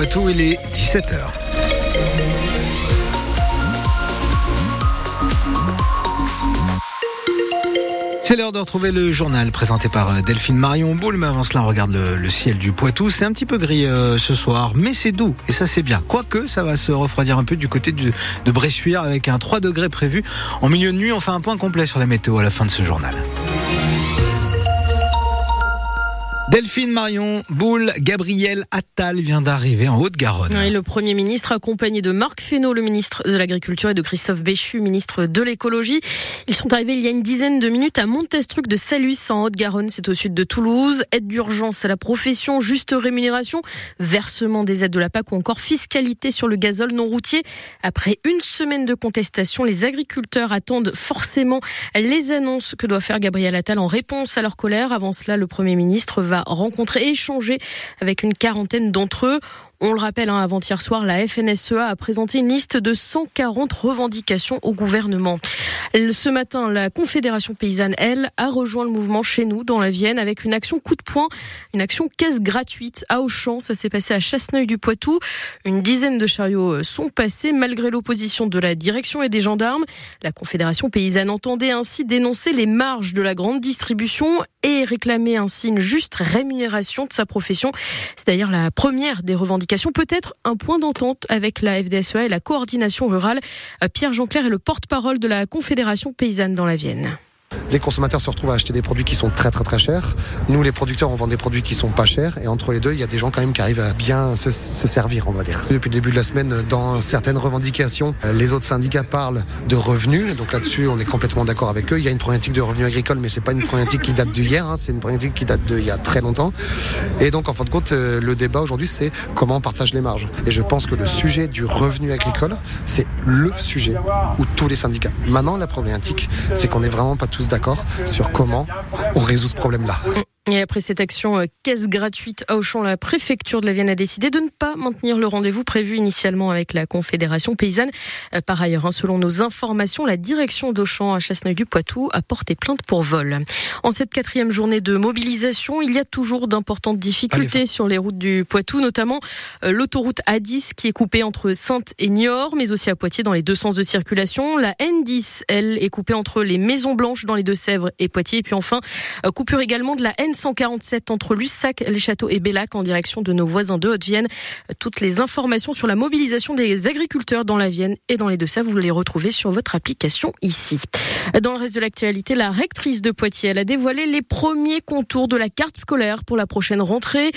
Poitou, il est 17h. C'est l'heure de retrouver le journal présenté par euh, Delphine Marion Boule. Mais avant cela, on regarde le, ciel du Poitou. C'est un petit peu gris euh, ce soir, mais c'est doux et ça c'est bien. Quoique, ça va se refroidir un peu du côté de Bressuire avec un 3 degrés prévu en milieu de nuit. On fait un point complet sur la météo à la fin de ce journal. Delphine Marion Boule, Gabriel Attal vient d'arriver en Haute-Garonne. le Premier ministre, accompagné de Marc Fesneau, le ministre de l'Agriculture, et de Christophe Béchu, ministre de l'Écologie. Ils sont arrivés il y a une dizaine de minutes à Montestruc de Saluis, en Haute-Garonne, c'est au sud de Toulouse. Aide d'urgence à la profession, juste rémunération, versement des aides de la PAC ou encore fiscalité sur le gazole non routier. Après une semaine de contestation, les agriculteurs attendent forcément les annonces que doit faire Gabriel Attal en réponse à leur colère. Avant cela, le Premier ministre va rencontrer, échanger avec une quarantaine d'entre eux. On le rappelle, hein, avant-hier soir, la FNSEA a présenté une liste de 140 revendications au gouvernement. Ce matin, la Confédération paysanne, elle, a rejoint le mouvement chez nous, dans la Vienne, avec une action coup de poing, une action caisse gratuite à Auchan. Ça s'est passé à Chasseneuil-du-Poitou. Une dizaine de chariots euh, sont passés, malgré l'opposition de la direction et des gendarmes. La Confédération paysanne entendait ainsi dénoncer les marges de la grande distribution et réclamer ainsi une juste rémunération de sa profession. C'est d'ailleurs la première des revendications peut-être un point d'entente avec la FDSEA et la coordination rurale. Euh, Pierre Jean-Clair est le porte-parole de la Confédération paysanne dans la Vienne. Les consommateurs se retrouvent à acheter des produits qui sont très très très chers. Nous, les producteurs, on vend des produits qui sont pas chers. Et entre les deux, il y a des gens quand même qui arrivent à bien se, servir, on va dire. Depuis le début de la semaine, dans certaines revendications, les autres syndicats parlent de revenus. Donc là-dessus, on est complètement d'accord avec eux. Il y a une problématique de revenus agricoles, mais c'est pas une problématique qui date d'hier. Hein. C'est une problématique qui date d'il y a très longtemps. Et donc, en fin de compte, euh, le débat aujourd'hui, c'est comment on partage les marges. Et je pense que le sujet du revenu agricole, c'est le sujet où tous les syndicats. Maintenant, la problématique, c'est qu'on n'est vraiment pas tous d'accord sur comment on résout ce problème-là. Et après cette action euh, caisse gratuite à Auchan, la préfecture de la Vienne a décidé de ne pas maintenir le rendez-vous prévu initialement avec la Confédération paysanne. Euh, par ailleurs, hein, selon nos informations, la direction d'Auchan à Chasseneuil-du-Poitou a porté plainte pour vol. En cette quatrième journée de mobilisation, il y a toujours d'importantes difficultés sur les routes du Poitou, notamment euh, l'autoroute A10 qui est coupée entre Sainte et Niort, mais aussi à Poitiers dans les deux sens de circulation. La N10, elle, est coupée entre les Maisons Blanches dans les Deux-Sèvres et Poitiers. Et puis enfin, coupure également de la N 147 entre Lussac, les Châteaux et Bellac en direction de nos voisins de Haute-Vienne. Toutes les informations sur la mobilisation des agriculteurs dans la Vienne et dans les Deux-Sèvres, vous les retrouvez sur votre application ici. Dans le reste de l'actualité, la rectrice de Poitiers a dévoilé les premiers contours de la carte scolaire pour la prochaine rentrée.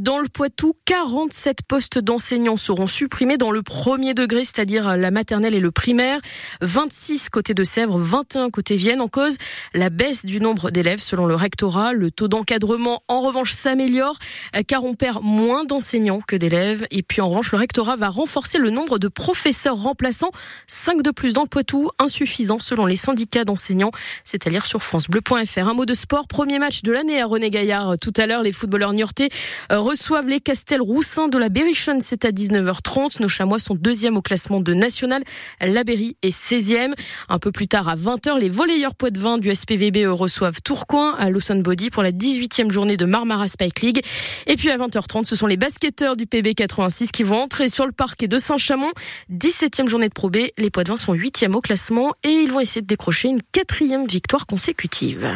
Dans le Poitou, 47 postes d'enseignants seront supprimés dans le premier degré, c'est-à-dire la maternelle et le primaire. 26 côté de Sèvres, 21 côté Vienne. En cause, la baisse du nombre d'élèves selon le rectorat. Le taux d'encadrement, en revanche, s'améliore euh, car on perd moins d'enseignants que d'élèves. Et puis, en revanche, le rectorat va renforcer le nombre de professeurs remplaçants. 5 de plus dans le Poitou, insuffisant selon les syndicats d'enseignants. C'est à dire sur FranceBleu.fr. Un mot de sport. Premier match de l'année à René Gaillard. Tout à l'heure, les footballeurs niortais euh, reçoivent les Castel Roussin de la Berrichonne. C'est à 19h30. Nos Chamois sont deuxième au classement de national. La Berry est 16e. Un peu plus tard, à 20h, les volleyeurs poids-de-vin du SPVB reçoivent Tourcoing à Lawson Body pour la 18e journée de Marmara Spike League. Et puis à 20h30, ce sont les basketteurs du PB 86 qui vont entrer sur le parquet de Saint-Chamond. 17e journée de Pro. Les poids de vin sont 8e au classement et ils vont essayer de une quatrième victoire consécutive.